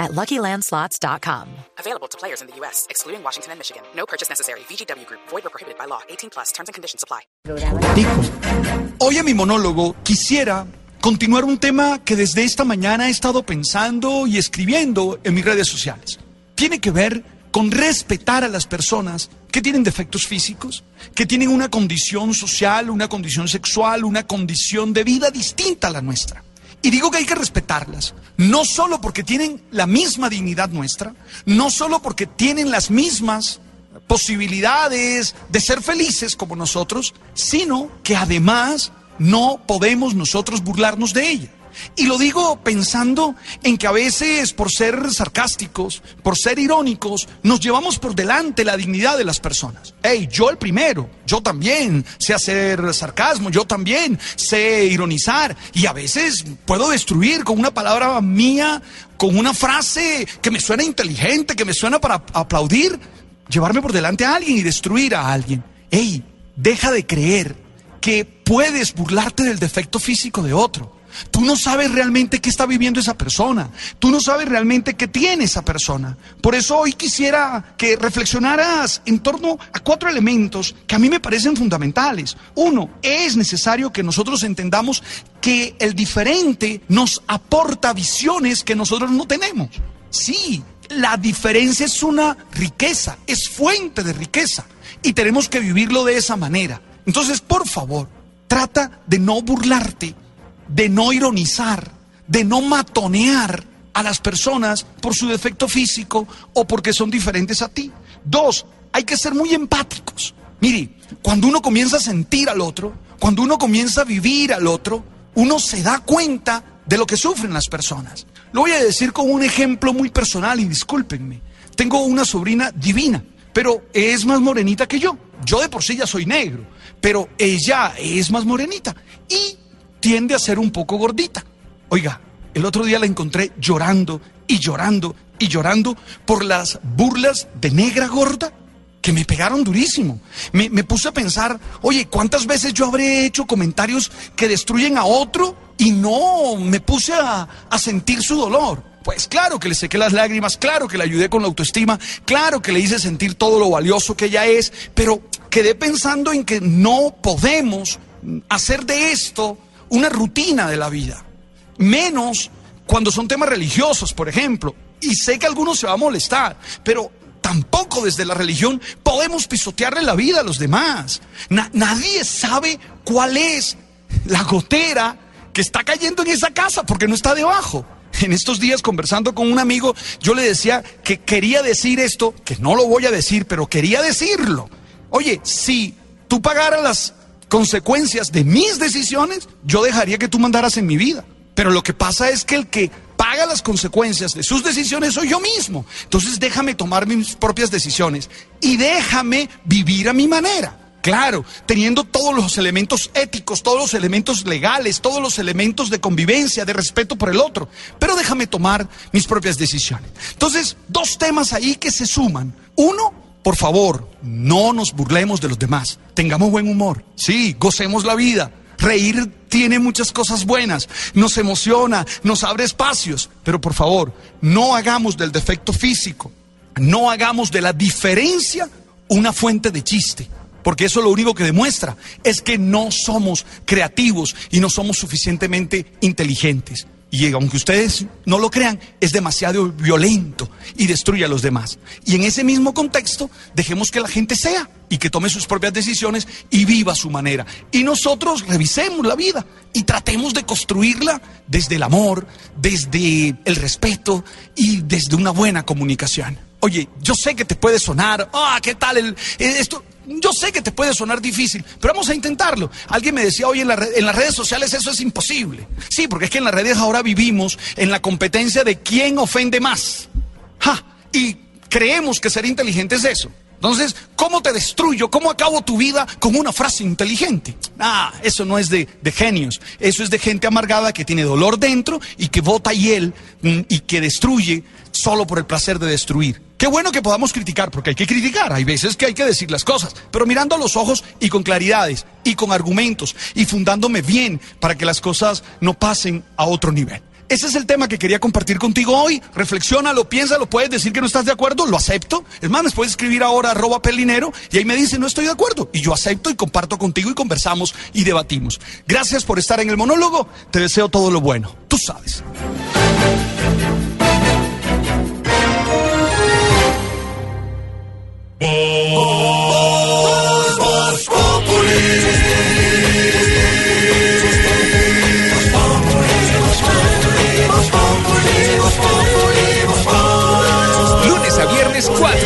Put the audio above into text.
at LuckyLandSlots.com. Available to players in the U.S., excluding Washington and Michigan. No purchase necessary. VGW Group. Void or prohibited by law. 18 plus. Terms and conditions apply. Dijo, hoy en mi monólogo quisiera continuar un tema que desde esta mañana he estado pensando y escribiendo en mis redes sociales. Tiene que ver con respetar a las personas que tienen defectos físicos, que tienen una condición social, una condición sexual, una condición de vida distinta a la nuestra. Y digo que hay que respetarlas, no solo porque tienen la misma dignidad nuestra, no solo porque tienen las mismas posibilidades de ser felices como nosotros, sino que además no podemos nosotros burlarnos de ella. Y lo digo pensando en que a veces por ser sarcásticos, por ser irónicos, nos llevamos por delante la dignidad de las personas. Hey, yo el primero, yo también sé hacer sarcasmo, yo también sé ironizar y a veces puedo destruir con una palabra mía, con una frase que me suena inteligente, que me suena para aplaudir, llevarme por delante a alguien y destruir a alguien. Hey, deja de creer que puedes burlarte del defecto físico de otro. Tú no sabes realmente qué está viviendo esa persona. Tú no sabes realmente qué tiene esa persona. Por eso hoy quisiera que reflexionaras en torno a cuatro elementos que a mí me parecen fundamentales. Uno, es necesario que nosotros entendamos que el diferente nos aporta visiones que nosotros no tenemos. Sí, la diferencia es una riqueza, es fuente de riqueza. Y tenemos que vivirlo de esa manera. Entonces, por favor, trata de no burlarte de no ironizar, de no matonear a las personas por su defecto físico o porque son diferentes a ti. Dos, hay que ser muy empáticos. Mire, cuando uno comienza a sentir al otro, cuando uno comienza a vivir al otro, uno se da cuenta de lo que sufren las personas. Lo voy a decir con un ejemplo muy personal y discúlpenme. Tengo una sobrina divina, pero es más morenita que yo. Yo de por sí ya soy negro, pero ella es más morenita. Y tiende a ser un poco gordita. Oiga, el otro día la encontré llorando y llorando y llorando por las burlas de negra gorda que me pegaron durísimo. Me, puse a pensar, oye, ¿cuántas veces yo habré hecho comentarios que destruyen a otro y no me puse a, a sentir su dolor? Pues claro que le sequé las lágrimas, claro que le ayudé con la autoestima, claro que le hice sentir todo lo valioso que ella es, pero quedé pensando en que no podemos hacer de esto una rutina de la vida. Menos cuando son temas religiosos, por ejemplo. Y sé que algunos se va a molestar, pero tampoco desde la religión podemos pisotearle la vida a los demás. nadie sabe cuál es la gotera que está cayendo en esa casa porque no está debajo. En estos días conversando con un amigo, yo le decía que quería decir esto, que no lo voy a decir, pero quería decirlo. Oye, si tú pagaras las consecuencias de mis decisiones, yo dejaría que tú mandaras en mi vida. Pero lo que pasa es que el que paga las consecuencias de sus decisiones soy yo mismo. Entonces déjame tomar mis propias decisiones y déjame vivir a mi manera. Claro, teniendo todos los elementos éticos, todos los elementos legales, todos los elementos de convivencia, de respeto por el otro. Pero déjame tomar mis propias decisiones. Entonces, dos temas ahí que se suman. Uno, por favor, no nos burlemos de los demás. Tengamos buen humor. Sí, gocemos la vida. Reír tiene muchas cosas buenas, nos emociona, nos abre espacios, pero por favor, no hagamos del defecto físico, no hagamos de la diferencia una fuente de chiste, porque eso lo único que demuestra es que no somos creativos y no somos suficientemente inteligentes. Y aunque ustedes no lo crean, es demasiado violento y destruye a los demás. Y en ese mismo contexto, dejemos que la gente sea y que tome sus propias decisiones y viva su manera. Y nosotros revisemos la vida y tratemos de construirla desde el amor, desde el respeto y desde una buena comunicación. Oye, yo sé que te puede sonar, ah, ¿qué tal el, esto? Yo sé que te puede sonar difícil, pero vamos a intentarlo. Alguien me decía, hoy en, en, las redes sociales eso es imposible. Sí, porque es que en las redes ahora vivimos en la competencia de quién ofende más. Ja, y creemos que ser inteligente es eso. Entonces, ¿cómo te destruyo? ¿Cómo acabo tu vida con una frase inteligente? Ah, eso no es de, genios. Eso es de gente amargada que tiene dolor dentro y que vota hiel mm, y que destruye solo por el placer de destruir. Qué bueno que podamos criticar, porque hay que criticar. Hay veces que hay que decir las cosas, pero mirando a los ojos y con claridades y con argumentos y fundándome bien para que las cosas no pasen a otro nivel. Ese es el tema que quería compartir contigo hoy. Reflexiónalo, piénsalo, puedes decir que no estás de acuerdo, lo acepto. Es más, puedes escribir ahora arroba pelinero y ahí me dice no estoy de acuerdo. Y yo acepto y comparto contigo y conversamos y debatimos. Gracias por estar en el monólogo. Te deseo todo lo bueno. Tú sabes.